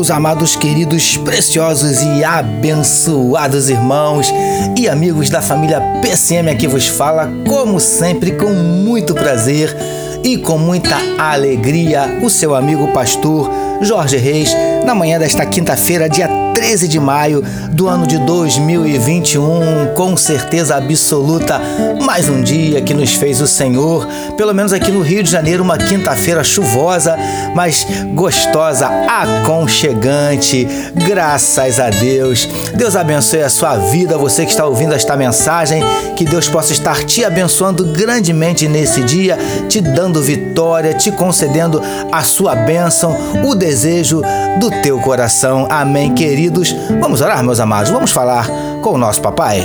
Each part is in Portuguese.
meus amados, queridos, preciosos e abençoados irmãos e amigos da família PCM aqui vos fala, como sempre, com muito prazer e com muita alegria, o seu amigo pastor Jorge Reis, na manhã desta quinta-feira, dia 13 de maio do ano de 2021, com certeza absoluta, mais um dia que nos fez o Senhor, pelo menos aqui no Rio de Janeiro, uma quinta-feira chuvosa, mas gostosa, aconchegante, graças a Deus. Deus abençoe a sua vida, você que está ouvindo esta mensagem, que Deus possa estar te abençoando grandemente nesse dia, te dando vitória, te concedendo a sua bênção, o desejo do teu coração. Amém, querido vamos orar, meus amados, vamos falar com o nosso papai.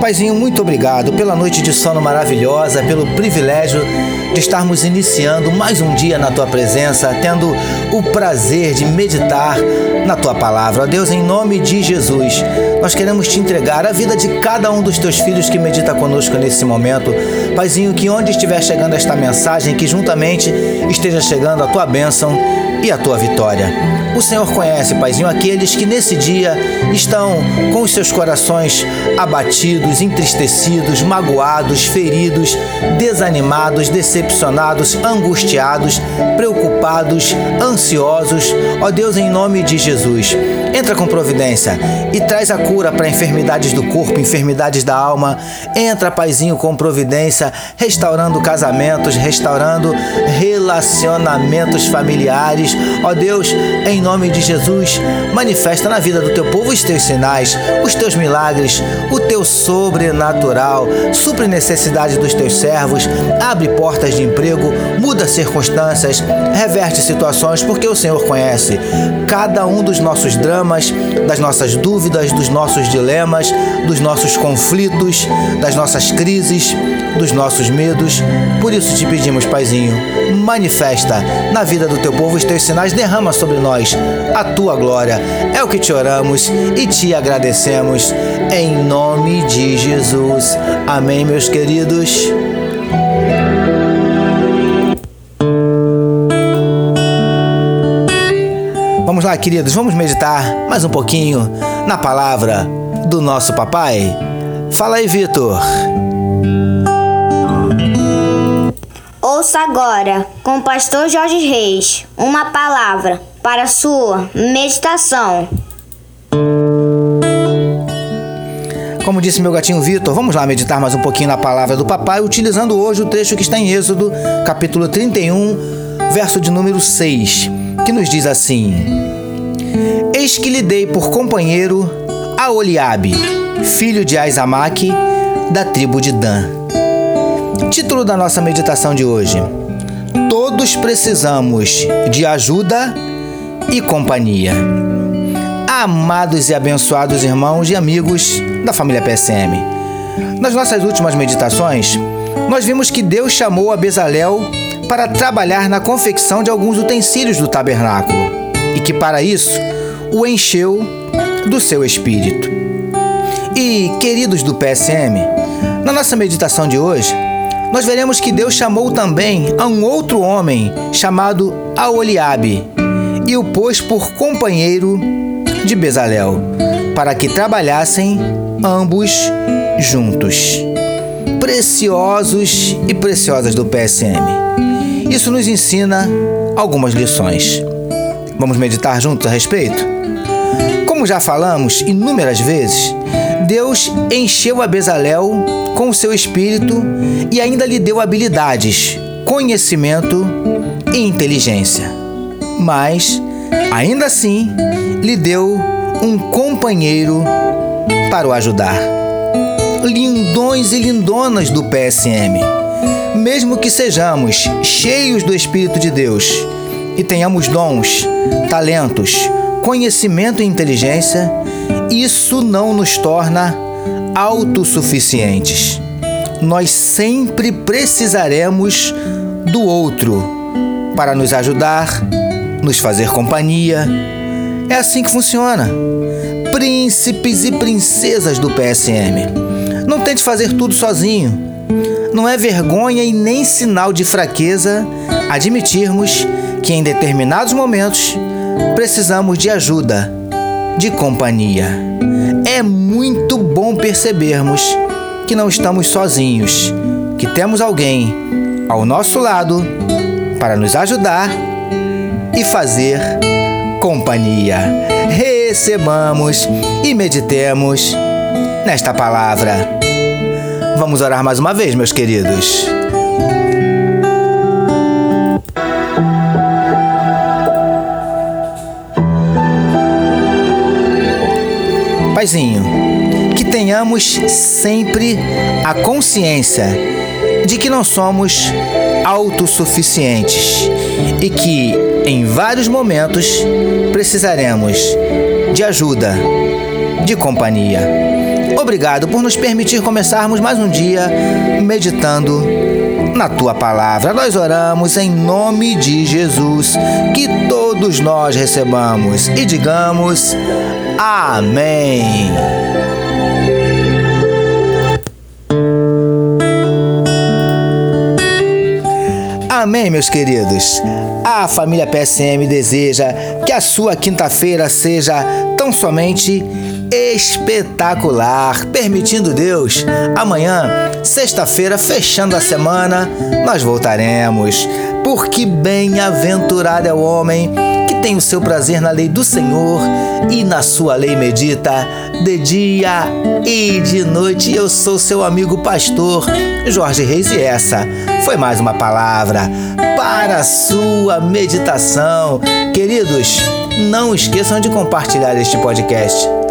Paizinho, muito obrigado pela noite de sono maravilhosa, pelo privilégio de estarmos iniciando mais um dia na tua presença, tendo o prazer de meditar na tua palavra. Ó Deus, em nome de Jesus, nós queremos te entregar a vida de cada um dos teus filhos que medita conosco nesse momento. Paizinho, que onde estiver chegando esta mensagem, que juntamente esteja chegando a tua bênção e a tua vitória. O Senhor conhece, Paizinho, aqueles que nesse dia estão com os seus corações abatidos, entristecidos, magoados, feridos, desanimados, decepcionados, angustiados, preocupados, ansiosos. Ó Deus, em nome de Jesus, entra com providência e traz a cura para enfermidades do corpo, enfermidades da alma. Entra, Paizinho, com providência, restaurando casamentos, restaurando relacionamentos familiares Ó Deus, em nome de Jesus, manifesta na vida do teu povo os teus sinais, os teus milagres, o teu sobrenatural. Supre necessidade dos teus servos, abre portas de emprego, muda circunstâncias, reverte situações, porque o Senhor conhece cada um dos nossos dramas, das nossas dúvidas, dos nossos dilemas, dos nossos conflitos, das nossas crises, dos nossos medos. Por isso te pedimos, Paizinho, manifesta na vida do teu povo os teus sinais, derrama sobre nós a tua glória. É o que te oramos e te agradecemos em nome de Jesus. Amém, meus queridos. Vamos lá, queridos, vamos meditar mais um pouquinho na palavra do nosso papai. Fala aí, Vitor. Ouça agora, com o pastor Jorge Reis, uma palavra para sua meditação. Como disse meu gatinho Vitor, vamos lá meditar mais um pouquinho na palavra do papai, utilizando hoje o trecho que está em Êxodo, capítulo 31, verso de número 6, que nos diz assim: Eis que lhe dei por companheiro a Oliabe, filho de Aizamaque, da tribo de Dan. Título da nossa meditação de hoje: Todos precisamos de ajuda e companhia. Amados e abençoados irmãos e amigos da família PSM. Nas nossas últimas meditações, nós vimos que Deus chamou a Bezalel para trabalhar na confecção de alguns utensílios do tabernáculo e que para isso o encheu do seu espírito. E, queridos do PSM, na nossa meditação de hoje, nós veremos que Deus chamou também a um outro homem chamado Aoliabe e o pôs por companheiro de Bezalel, para que trabalhassem ambos juntos. Preciosos e preciosas do PSM. Isso nos ensina algumas lições. Vamos meditar juntos a respeito? Como já falamos inúmeras vezes, Deus encheu a Bezalel com o seu espírito e ainda lhe deu habilidades, conhecimento e inteligência. Mas, ainda assim, lhe deu um companheiro para o ajudar. Lindões e lindonas do PSM, mesmo que sejamos cheios do Espírito de Deus e tenhamos dons, talentos, conhecimento e inteligência, isso não nos torna autossuficientes. Nós sempre precisaremos do outro para nos ajudar, nos fazer companhia. É assim que funciona. príncipes e princesas do PSM. Não tente fazer tudo sozinho. Não é vergonha e nem sinal de fraqueza admitirmos que em determinados momentos precisamos de ajuda, de companhia. É muito bom percebermos que não estamos sozinhos, que temos alguém ao nosso lado para nos ajudar e fazer companhia. Recebamos e meditemos nesta palavra. Vamos orar mais uma vez, meus queridos. Paizinho, que tenhamos sempre a consciência de que não somos autossuficientes e que, em vários momentos, precisaremos de ajuda, de companhia. Obrigado por nos permitir começarmos mais um dia meditando na tua palavra. Nós oramos em nome de Jesus, que todos nós recebamos e digamos amém. Amém, meus queridos. A família PSM deseja que a sua quinta-feira seja tão somente espetacular. Permitindo Deus, amanhã, sexta-feira, fechando a semana, nós voltaremos. Porque bem-aventurado é o homem que tem o seu prazer na lei do Senhor e na sua lei medita de dia e de noite. Eu sou seu amigo pastor Jorge Reis e essa foi mais uma palavra para a sua meditação. Queridos, não esqueçam de compartilhar este podcast,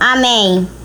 Amém.